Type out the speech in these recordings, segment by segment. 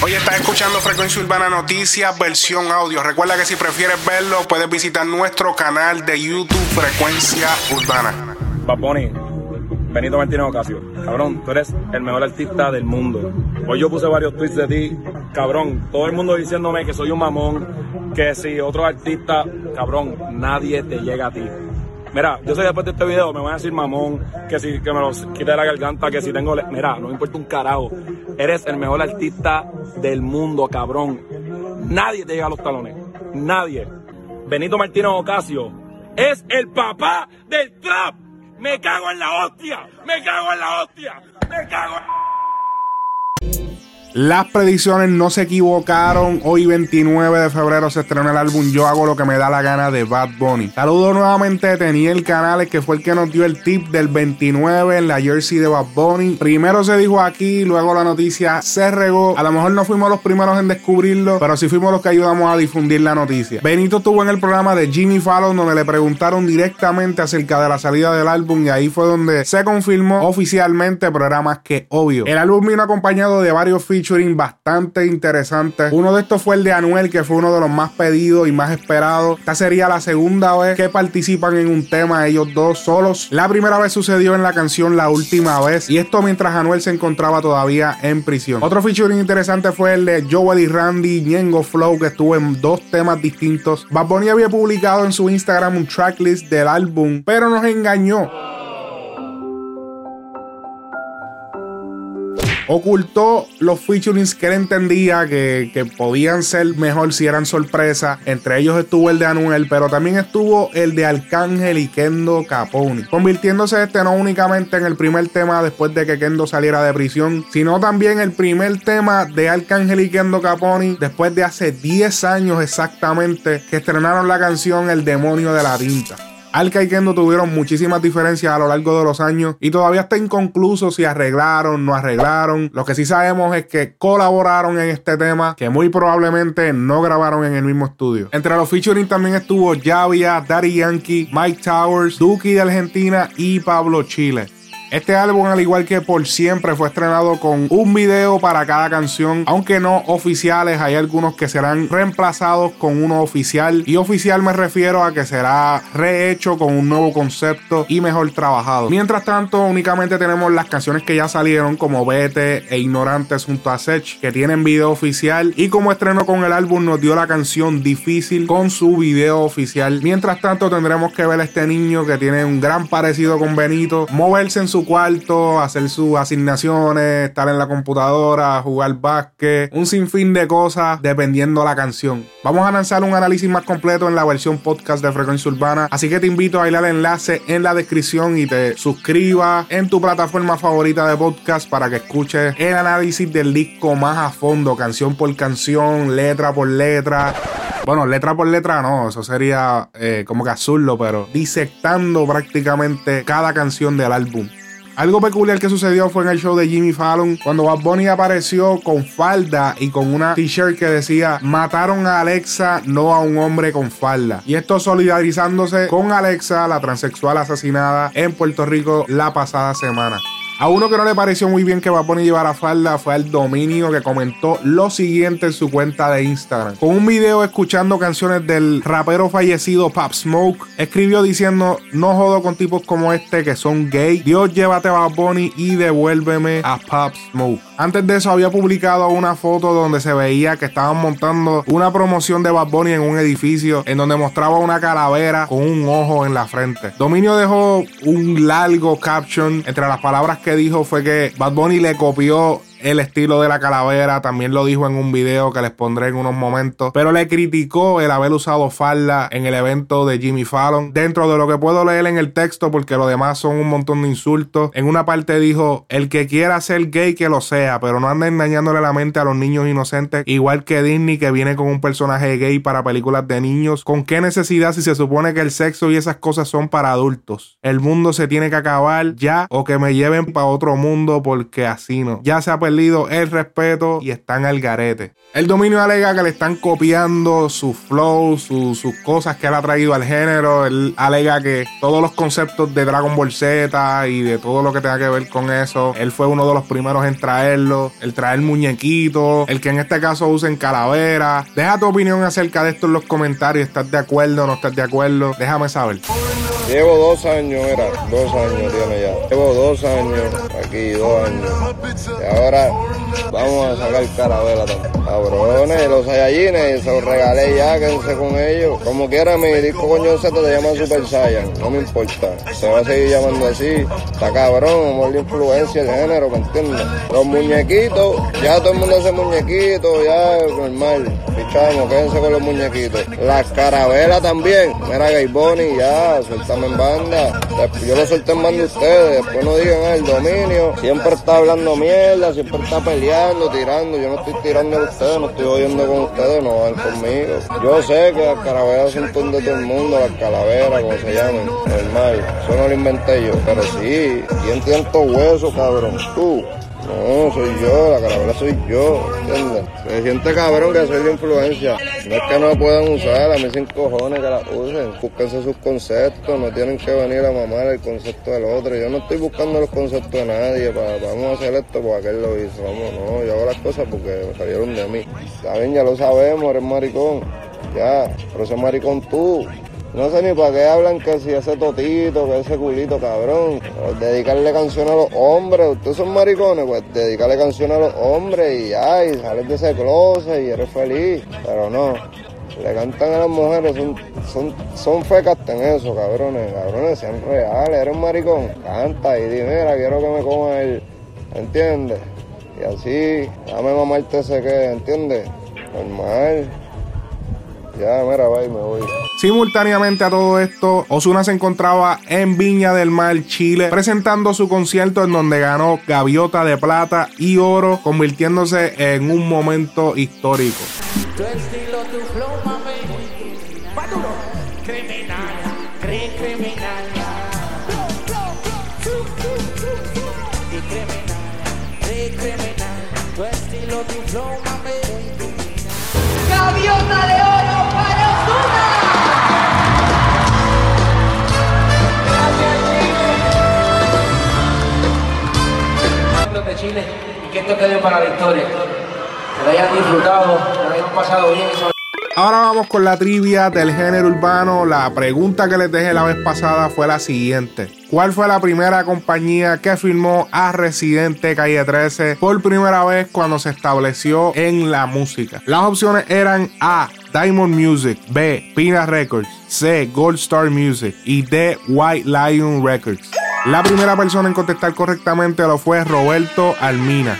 Hoy estás escuchando Frecuencia Urbana Noticias, versión audio. Recuerda que si prefieres verlo, puedes visitar nuestro canal de YouTube Frecuencia Urbana. Paponi, Benito Martínez Ocasio. Cabrón, tú eres el mejor artista del mundo. Hoy yo puse varios tweets de ti. Cabrón, todo el mundo diciéndome que soy un mamón, que si otro artista, cabrón, nadie te llega a ti. Mira, yo sé que después de este video me van a decir mamón, que si que me lo quite la garganta, que si tengo. Mira, no me importa un carajo. Eres el mejor artista del mundo, cabrón. Nadie te llega a los talones. Nadie. Benito Martínez Ocasio es el papá del trap. Me cago en la hostia. Me cago en la hostia. Me cago en... Las predicciones no se equivocaron. Hoy 29 de febrero se estrena el álbum Yo hago lo que me da la gana de Bad Bunny. Saludo nuevamente a Teniel Canales que fue el que nos dio el tip del 29 en la jersey de Bad Bunny. Primero se dijo aquí, luego la noticia se regó. A lo mejor no fuimos los primeros en descubrirlo, pero sí fuimos los que ayudamos a difundir la noticia. Benito estuvo en el programa de Jimmy Fallon donde le preguntaron directamente acerca de la salida del álbum y ahí fue donde se confirmó oficialmente, pero era más que obvio. El álbum vino acompañado de varios features bastante interesante. Uno de estos fue el de Anuel, que fue uno de los más pedidos y más esperados. Esta sería la segunda vez que participan en un tema ellos dos solos. La primera vez sucedió en la canción La Última Vez, y esto mientras Anuel se encontraba todavía en prisión. Otro featuring interesante fue el de Joel y Randy, Ñengo Flow, que estuvo en dos temas distintos. Bad Bunny había publicado en su Instagram un tracklist del álbum, pero nos engañó. Ocultó los featurings que él entendía que, podían ser mejor si eran sorpresa. Entre ellos estuvo el de Anuel, pero también estuvo el de Arcángel y Kendo Caponi, convirtiéndose este no únicamente en el primer tema después de que Kendo saliera de prisión, sino también el primer tema de Arcángel y Kendo Caponi después de hace 10 años exactamente que estrenaron la canción El demonio de la tinta. Alka y Kendo tuvieron muchísimas diferencias a lo largo de los años y todavía está inconcluso si arreglaron, no arreglaron. Lo que sí sabemos es que colaboraron en este tema que muy probablemente no grabaron en el mismo estudio. Entre los featuring también estuvo Javia, Daddy Yankee, Mike Towers, Duki de Argentina y Pablo Chile. Este álbum, al igual que por siempre, fue estrenado con un video para cada canción, aunque no oficiales, hay algunos que serán reemplazados con uno oficial. Y oficial me refiero a que será rehecho con un nuevo concepto y mejor trabajado. Mientras tanto, únicamente tenemos las canciones que ya salieron, como Vete e Ignorantes junto a Sech, que tienen video oficial. Y como estreno con el álbum, nos dio la canción Difícil con su video oficial. Mientras tanto, tendremos que ver a este niño que tiene un gran parecido con Benito, moverse en su cuarto, hacer sus asignaciones, estar en la computadora, jugar básquet, un sinfín de cosas dependiendo la canción. Vamos a lanzar un análisis más completo en la versión podcast de Frecuencia Urbana, así que te invito a ir al enlace en la descripción y te suscribas en tu plataforma favorita de podcast para que escuches el análisis del disco más a fondo, canción por canción, letra por letra. Bueno, letra por letra no, eso sería eh, como que azullo, pero disectando prácticamente cada canción del álbum. Algo peculiar que sucedió fue en el show de Jimmy Fallon cuando Bad Bunny apareció con falda y con una t-shirt que decía mataron a Alexa, no a un hombre con falda. Y esto solidarizándose con Alexa, la transexual asesinada en Puerto Rico la pasada semana. A uno que no le pareció muy bien que va a falda fue al dominio que comentó lo siguiente en su cuenta de Instagram. Con un video escuchando canciones del rapero fallecido Pop Smoke, escribió diciendo: No jodo con tipos como este que son gay. Dios llévate a Bad y devuélveme a Pop Smoke. Antes de eso había publicado una foto donde se veía que estaban montando una promoción de Bad Bunny en un edificio en donde mostraba una calavera con un ojo en la frente. Dominio dejó un largo caption entre las palabras que dijo fue que Bad Bunny le copió el estilo de la calavera. También lo dijo en un video que les pondré en unos momentos. Pero le criticó el haber usado falda en el evento de Jimmy Fallon. Dentro de lo que puedo leer en el texto, porque lo demás son un montón de insultos. En una parte dijo: El que quiera ser gay, que lo sea, pero no anda engañándole la mente a los niños inocentes. Igual que Disney, que viene con un personaje gay para películas de niños. ¿Con qué necesidad si se supone que el sexo y esas cosas son para adultos? El mundo se tiene que acabar ya o que me lleven para otro mundo porque así no. Ya se ha perdido el respeto y están al garete. El dominio alega que le están copiando su flow, sus cosas que él ha traído al género. Él alega que todos los conceptos de Dragon Ball Z y de todo lo que tenga que ver con eso, él fue uno de los primeros en traerlo. El traer muñequitos, el que en este caso usen calavera. Deja tu opinión acerca de esto en los comentarios. ¿Estás de acuerdo o no estás de acuerdo? Déjame saber. Llevo dos años, era, dos años tiene ya. Llevo dos años aquí, dos años. Y ahora vamos a sacar caravela también. Cabrones, los Saiyajines, se los regalé ya, quédense con ellos. Como quiera, mi disco coño Z te llama Super Saiyan, no me importa. Se va a seguir llamando así. Está cabrón, amor de influencia el género, ¿me entiendes? Los muñequitos, ya todo el mundo hace muñequitos, ya normal. Pichamos, quédense con los muñequitos. Las carabelas también. Mira, Gay Bonnie, ya, en banda. Yo lo suelto en banda ustedes, después no digan ah, el dominio. Siempre está hablando mierda, siempre está peleando, tirando. Yo no estoy tirando a ustedes, no estoy oyendo con ustedes, no van conmigo. Yo sé que las carabelas son de todo el mundo, las calaveras, como se llaman, normal. Eso no lo inventé yo, pero sí, ¿quién tiene estos huesos, cabrón? Tú. No, soy yo, la caravela soy yo, ¿entiendes? Se siente cabrón que soy de influencia. No es que no la puedan usar, a mí sin cojones que la usen. Búsquense sus conceptos, no tienen que venir a mamar el concepto del otro. Yo no estoy buscando los conceptos de nadie, vamos a hacer esto porque aquel lo hizo. Vamos, no, yo hago las cosas porque salieron de mí. Saben, ya lo sabemos, eres maricón. Ya, pero ese maricón tú. No sé ni para qué hablan que si ese totito, que ese culito, cabrón. Dedicarle canción a los hombres. Ustedes son maricones, pues dedicarle canción a los hombres y ya, y sales de ese closet y eres feliz. Pero no. Le cantan a las mujeres, son, son, son fecas en eso, cabrones. Cabrones, sean reales. Eres un maricón. Canta y di, mira, quiero que me coma el. ¿Entiendes? Y así, dame mamarte ese que, ¿entiendes? Normal. Ya, mira, bye, me voy. Simultáneamente a todo esto, Osuna se encontraba en Viña del Mar, Chile, presentando su concierto en donde ganó Gaviota de Plata y Oro, convirtiéndose en un momento histórico. Que esto quede para la historia. Que lo hayan disfrutado, que lo hayan pasado bien. Ahora vamos con la trivia del género urbano. La pregunta que les dejé la vez pasada fue la siguiente. ¿Cuál fue la primera compañía que firmó a Residente Calle 13 por primera vez cuando se estableció en la música? Las opciones eran A. Diamond Music, B. Pina Records, C. Gold Star Music y D. White Lion Records. La primera persona en contestar correctamente lo fue Roberto Almina.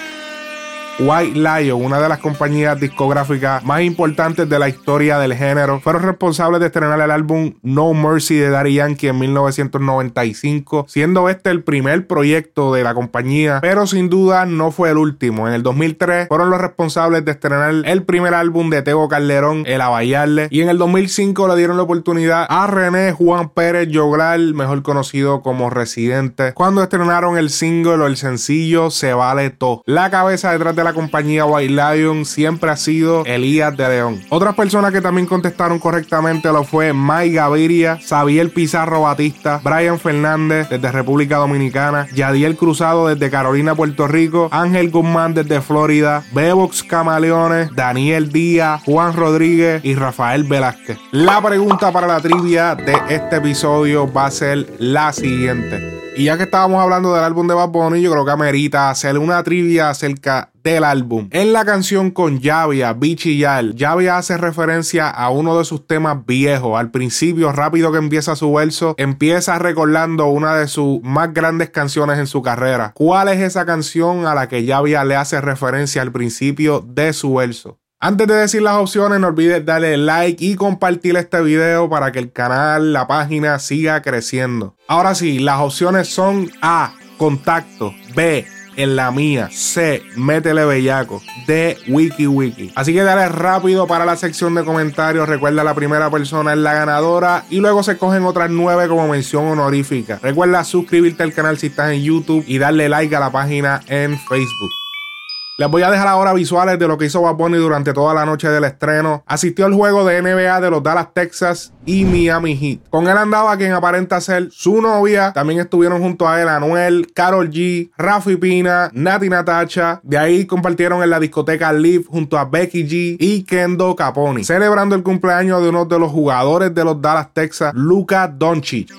White Lion, una de las compañías discográficas más importantes de la historia del género, fueron responsables de estrenar el álbum No Mercy de Daddy Yankee en 1995, siendo este el primer proyecto de la compañía, pero sin duda no fue el último. En el 2003 fueron los responsables de estrenar el primer álbum de Tego Calderón, El Abayarle, y en el 2005 le dieron la oportunidad a René Juan Pérez Yogral, mejor conocido como Residente, cuando estrenaron el single o el sencillo Se Vale Todo. La cabeza detrás de la compañía White Lion siempre ha sido Elías de León. Otras personas que también contestaron correctamente lo fue Mike Gaviria, Xavier Pizarro Batista, Brian Fernández desde República Dominicana, Yadiel Cruzado desde Carolina, Puerto Rico, Ángel Guzmán desde Florida, Bebox Camaleones, Daniel Díaz, Juan Rodríguez y Rafael Velázquez. La pregunta para la trivia de este episodio va a ser la siguiente. Y ya que estábamos hablando del álbum de Bad Bunny, yo creo que amerita hacerle una trivia acerca del álbum. En la canción con Javia, Bichillar, Javia hace referencia a uno de sus temas viejos. Al principio, rápido que empieza su verso, empieza recordando una de sus más grandes canciones en su carrera. ¿Cuál es esa canción a la que Javia le hace referencia al principio de su verso? Antes de decir las opciones, no olvides darle like y compartir este video para que el canal, la página siga creciendo. Ahora sí, las opciones son A, contacto, B, en la mía, C, métele bellaco, D, wiki wiki. Así que dale rápido para la sección de comentarios, recuerda la primera persona es la ganadora y luego se cogen otras nueve como mención honorífica. Recuerda suscribirte al canal si estás en YouTube y darle like a la página en Facebook. Les voy a dejar ahora visuales de lo que hizo Bad Bunny durante toda la noche del estreno. Asistió al juego de NBA de los Dallas Texas y Miami Heat. Con él andaba quien aparenta ser su novia. También estuvieron junto a él Anuel, Carol G, Rafi Pina, Nati Natacha. De ahí compartieron en la discoteca Live junto a Becky G y Kendo Caponi. Celebrando el cumpleaños de uno de los jugadores de los Dallas Texas, Luca Doncic.